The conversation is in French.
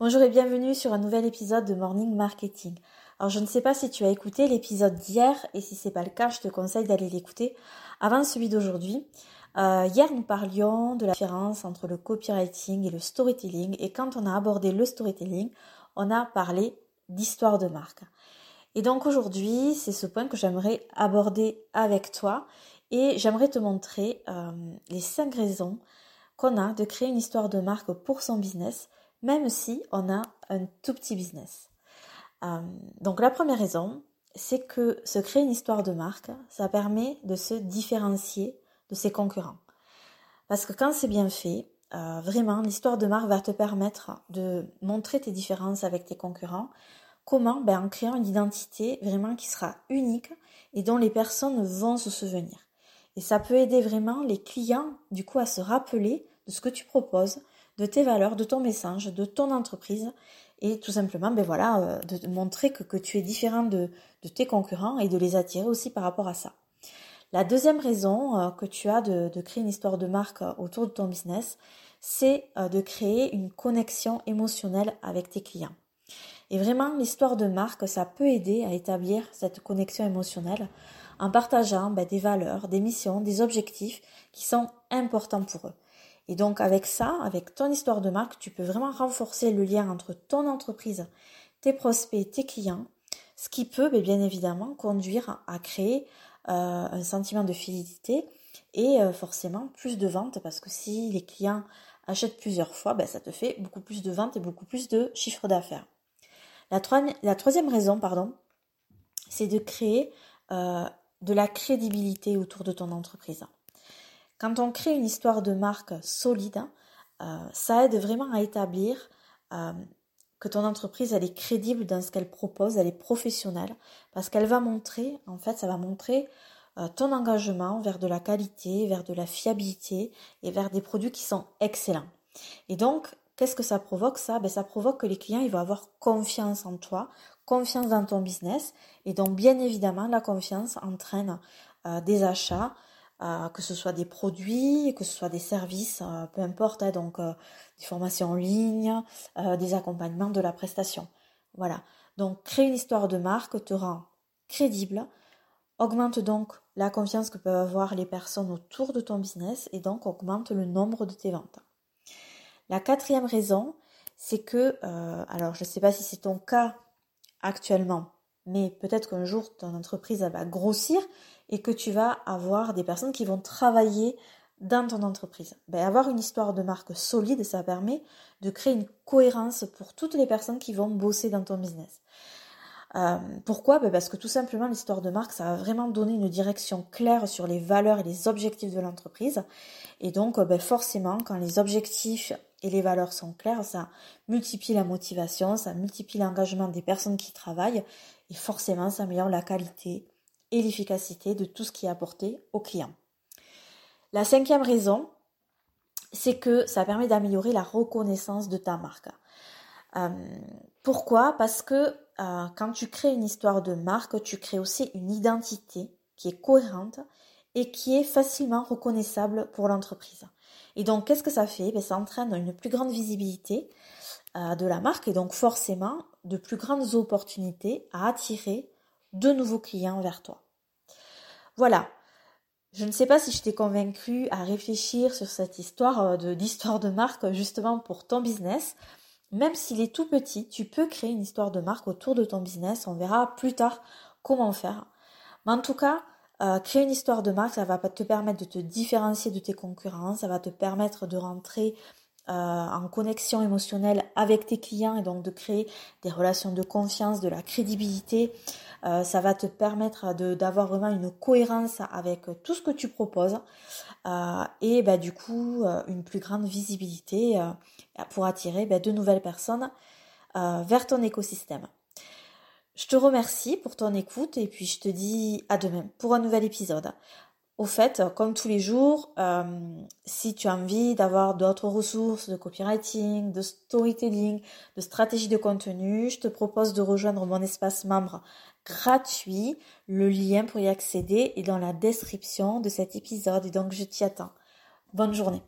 Bonjour et bienvenue sur un nouvel épisode de Morning Marketing. Alors je ne sais pas si tu as écouté l'épisode d'hier et si c'est pas le cas, je te conseille d'aller l'écouter avant celui d'aujourd'hui. Euh, hier nous parlions de la différence entre le copywriting et le storytelling et quand on a abordé le storytelling, on a parlé d'histoire de marque. Et donc aujourd'hui, c'est ce point que j'aimerais aborder avec toi et j'aimerais te montrer euh, les cinq raisons qu'on a de créer une histoire de marque pour son business même si on a un tout petit business. Euh, donc la première raison, c'est que se créer une histoire de marque, ça permet de se différencier de ses concurrents. Parce que quand c'est bien fait, euh, vraiment, l'histoire de marque va te permettre de montrer tes différences avec tes concurrents. Comment? Ben, En créant une identité vraiment qui sera unique et dont les personnes vont se souvenir. Et ça peut aider vraiment les clients, du coup, à se rappeler de ce que tu proposes, de tes valeurs, de ton message, de ton entreprise et tout simplement ben voilà, euh, de montrer que, tu es différent de, tes concurrents et de les attirer aussi par rapport à ça. La deuxième raison euh, que tu as de, de, créer une histoire de marque euh, autour de ton business, c'est de créer une connexion émotionnelle avec tes clients. Et vraiment, l'histoire de marque, ça peut aider à établir cette connexion émotionnelle en partageant ben, des valeurs, des missions, des objectifs qui sont importants pour eux. Et donc avec ça, avec ton histoire de marque, tu peux vraiment renforcer le lien entre ton entreprise, tes prospects, tes clients, ce qui peut ben, bien évidemment conduire à créer euh, un sentiment de fidélité et euh, forcément plus de ventes parce que si les clients achètent plusieurs fois, ben, ça te fait beaucoup plus de ventes et beaucoup plus de chiffre d'affaires. La, troisième raison, pardon, c'est de créer euh, de la crédibilité autour de ton entreprise. Quand on crée une histoire de marque solide, euh, ça aide vraiment à établir euh, que ton entreprise elle est crédible dans ce qu'elle propose, elle est professionnelle, parce qu'elle va montrer, en fait, ça va montrer euh, ton engagement vers de la qualité, vers de la fiabilité et vers des produits qui sont excellents. Et donc, qu'est-ce que ça provoque ça? Ben, Ça provoque que les clients ils vont avoir confiance en toi, confiance dans ton business, et donc bien évidemment la confiance entraîne des achats, euh, que ce soit des produits, que ce soit des services, euh, peu importe, hein, donc euh, des formations en ligne, des accompagnements de la prestation. Voilà. Donc créer une histoire de marque te rend crédible, augmente donc la confiance que peuvent avoir les personnes autour de ton business et donc augmente le nombre de tes ventes. La quatrième raison, c'est que, alors je ne sais pas si c'est ton cas actuellement, mais peut-être qu'un jour ton entreprise va grossir et que tu vas avoir des personnes qui vont travailler dans ton entreprise. Ben, avoir une histoire de marque solide, ça permet de créer une cohérence pour toutes les personnes qui vont bosser dans ton business. Euh, pourquoi? Ben Parce que tout simplement, l'histoire de marque, ça va vraiment donner une direction claire sur les valeurs et les objectifs de l'entreprise. Et donc, ben forcément, quand les objectifs et les valeurs sont claires, ça multiplie la motivation, ça multiplie l'engagement des personnes qui travaillent et forcément, ça améliore la qualité et l'efficacité de tout ce qui est apporté au client. La cinquième raison, c'est que ça permet d'améliorer la reconnaissance de ta marque. Euh, pourquoi? Parce que euh, quand tu crées une histoire de marque, tu crées aussi une identité qui est cohérente et qui est facilement reconnaissable pour l'entreprise. Et donc, qu'est-ce que ça fait? Ben, Ça entraîne une plus grande visibilité euh, de la marque et donc forcément de plus grandes opportunités à attirer de nouveaux clients vers toi. Voilà. Je ne sais pas si je t'ai convaincu à réfléchir sur cette histoire euh, de d'histoire de marque justement pour ton business. Même s'il est tout petit, tu peux créer une histoire de marque autour de ton business. On verra plus tard comment faire. Mais en tout cas, euh, créer une histoire de marque, ça va te permettre de te différencier de tes concurrents, ça va te permettre de rentrer euh, en connexion émotionnelle avec tes clients et donc de créer des relations de confiance, de la crédibilité. Euh, ça va te permettre d'avoir vraiment une cohérence avec tout ce que tu proposes et bah, du coup une plus grande visibilité pour attirer bah, de nouvelles personnes vers ton écosystème. Je te remercie pour ton écoute et puis je te dis à demain pour un nouvel épisode. Au fait, comme tous les jours, euh, si tu as envie d'avoir d'autres ressources de copywriting, de storytelling, de stratégie de contenu, je te propose de rejoindre mon espace membre gratuit. Le lien pour y accéder est dans la description de cet épisode et donc je t'y attends. Bonne journée.